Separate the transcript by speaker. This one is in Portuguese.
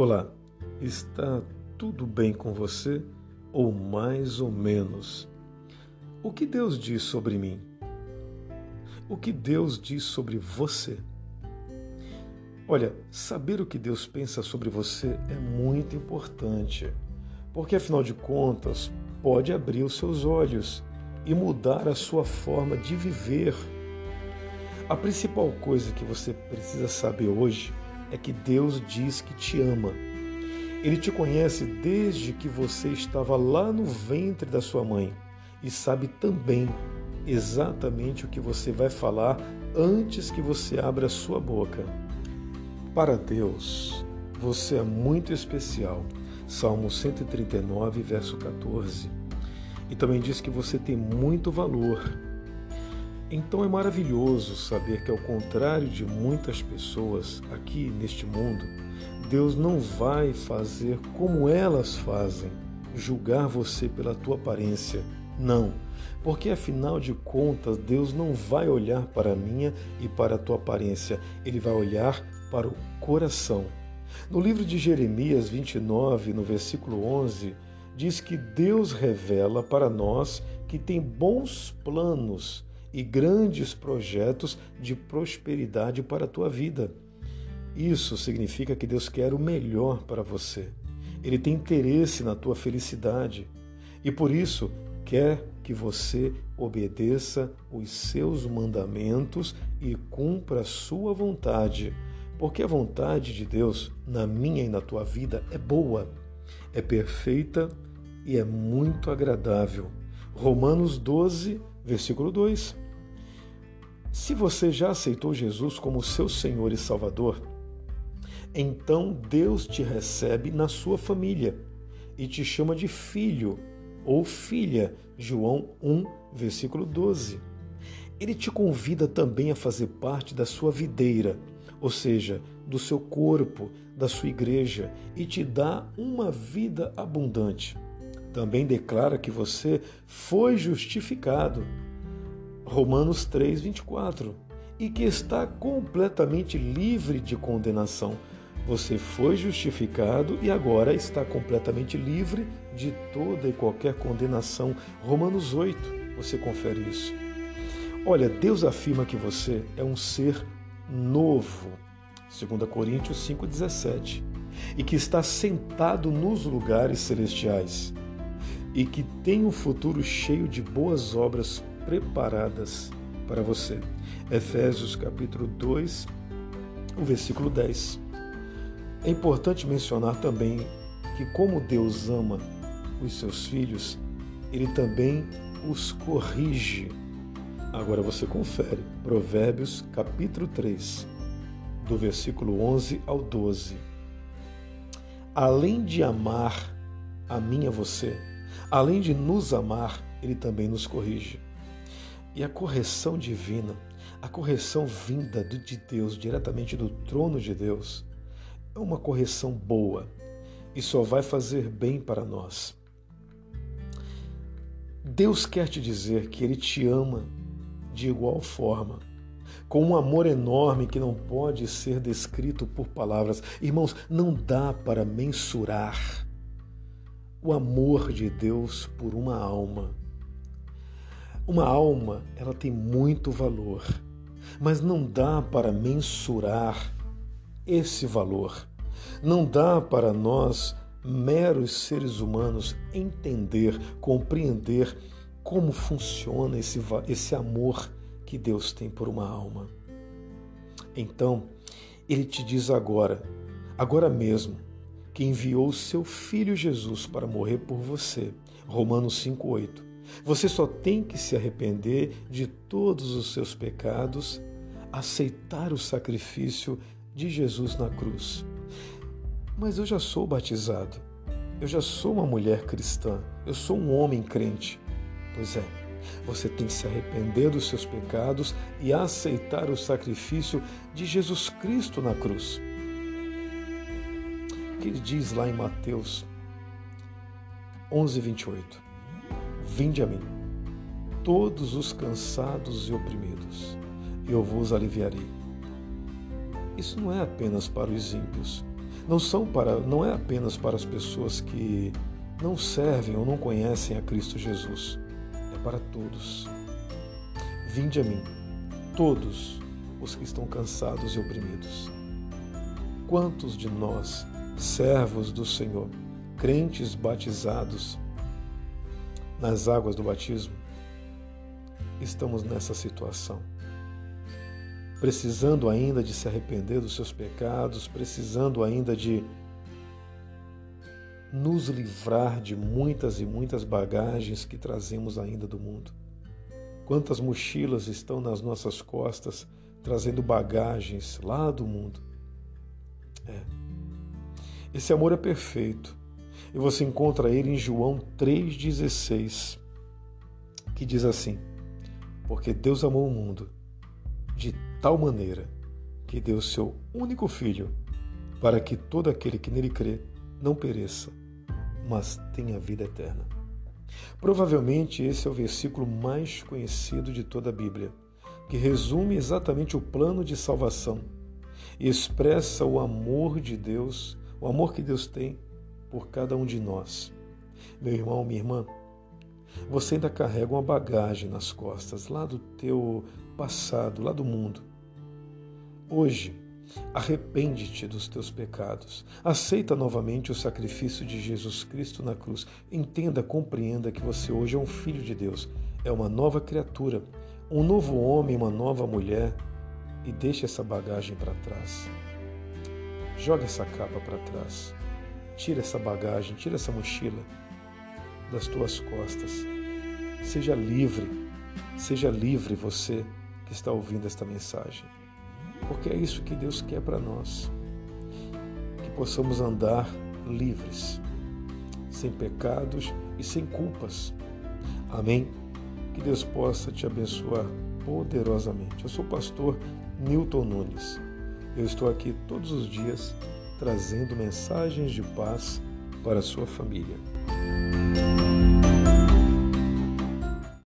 Speaker 1: Olá, está tudo bem com você? Ou mais ou menos? O que Deus diz sobre mim? O que Deus diz sobre você? Olha, saber o que Deus pensa sobre você é muito importante, porque afinal de contas pode abrir os seus olhos e mudar a sua forma de viver. A principal coisa que você precisa saber hoje é que Deus diz que te ama. Ele te conhece desde que você estava lá no ventre da sua mãe e sabe também exatamente o que você vai falar antes que você abra a sua boca. Para Deus, você é muito especial. Salmo 139, verso 14. E também diz que você tem muito valor então é maravilhoso saber que, ao contrário de muitas pessoas aqui neste mundo, Deus não vai fazer como elas fazem, julgar você pela tua aparência. Não, porque afinal de contas, Deus não vai olhar para a minha e para a tua aparência, ele vai olhar para o coração. No livro de Jeremias 29, no versículo 11, diz que Deus revela para nós que tem bons planos e grandes projetos de prosperidade para a tua vida. Isso significa que Deus quer o melhor para você. Ele tem interesse na tua felicidade e por isso quer que você obedeça os seus mandamentos e cumpra a sua vontade, porque a vontade de Deus na minha e na tua vida é boa, é perfeita e é muito agradável. Romanos 12, versículo 2. Se você já aceitou Jesus como seu Senhor e Salvador, então Deus te recebe na sua família e te chama de filho ou filha. João 1, versículo 12. Ele te convida também a fazer parte da sua videira, ou seja, do seu corpo, da sua igreja, e te dá uma vida abundante. Também declara que você foi justificado Romanos 3, 24, e que está completamente livre de condenação. Você foi justificado e agora está completamente livre de toda e qualquer condenação. Romanos 8, você confere isso. Olha, Deus afirma que você é um ser novo, 2 Coríntios 5,17, e que está sentado nos lugares celestiais, e que tem um futuro cheio de boas obras preparadas para você. Efésios capítulo 2, o versículo 10. É importante mencionar também que como Deus ama os seus filhos, ele também os corrige. Agora você confere. Provérbios capítulo 3, do versículo 11 ao 12. Além de amar a mim a você, além de nos amar, ele também nos corrige. E a correção divina, a correção vinda de Deus, diretamente do trono de Deus, é uma correção boa e só vai fazer bem para nós. Deus quer te dizer que Ele te ama de igual forma, com um amor enorme que não pode ser descrito por palavras. Irmãos, não dá para mensurar o amor de Deus por uma alma. Uma alma, ela tem muito valor, mas não dá para mensurar esse valor. Não dá para nós, meros seres humanos, entender, compreender como funciona esse, esse amor que Deus tem por uma alma. Então, ele te diz agora, agora mesmo, que enviou seu filho Jesus para morrer por você. Romanos 5:8. Você só tem que se arrepender de todos os seus pecados, aceitar o sacrifício de Jesus na cruz. Mas eu já sou batizado, eu já sou uma mulher cristã, eu sou um homem crente. Pois é, você tem que se arrepender dos seus pecados e aceitar o sacrifício de Jesus Cristo na cruz. Que ele diz lá em Mateus 11, 28? Vinde a mim, todos os cansados e oprimidos, e eu vos aliviarei. Isso não é apenas para os ímpios, não são para, não é apenas para as pessoas que não servem ou não conhecem a Cristo Jesus. É para todos. Vinde a mim, todos os que estão cansados e oprimidos. Quantos de nós, servos do Senhor, crentes batizados nas águas do batismo, estamos nessa situação? Precisando ainda de se arrepender dos seus pecados, precisando ainda de nos livrar de muitas e muitas bagagens que trazemos ainda do mundo. Quantas mochilas estão nas nossas costas trazendo bagagens lá do mundo. Esse amor é perfeito. E você encontra ele em João 3,16, que diz assim: Porque Deus amou o mundo de tal maneira que deu seu único filho, para que todo aquele que nele crê não pereça, mas tenha vida eterna. Provavelmente esse é o versículo mais conhecido de toda a Bíblia, que resume exatamente o plano de salvação e expressa o amor de Deus, o amor que Deus tem por cada um de nós. Meu irmão, minha irmã, você ainda carrega uma bagagem nas costas, lá do teu passado, lá do mundo. Hoje, Arrepende-te dos teus pecados. Aceita novamente o sacrifício de Jesus Cristo na cruz. Entenda, compreenda que você hoje é um filho de Deus, é uma nova criatura, um novo homem, uma nova mulher. E deixe essa bagagem para trás. Joga essa capa para trás. Tira essa bagagem, tira essa mochila das tuas costas. Seja livre. Seja livre você que está ouvindo esta mensagem porque é isso que Deus quer para nós. Que possamos andar livres, sem pecados e sem culpas. Amém? Que Deus possa te abençoar poderosamente. Eu sou o pastor Newton Nunes. Eu estou aqui todos os dias trazendo mensagens de paz para a sua família.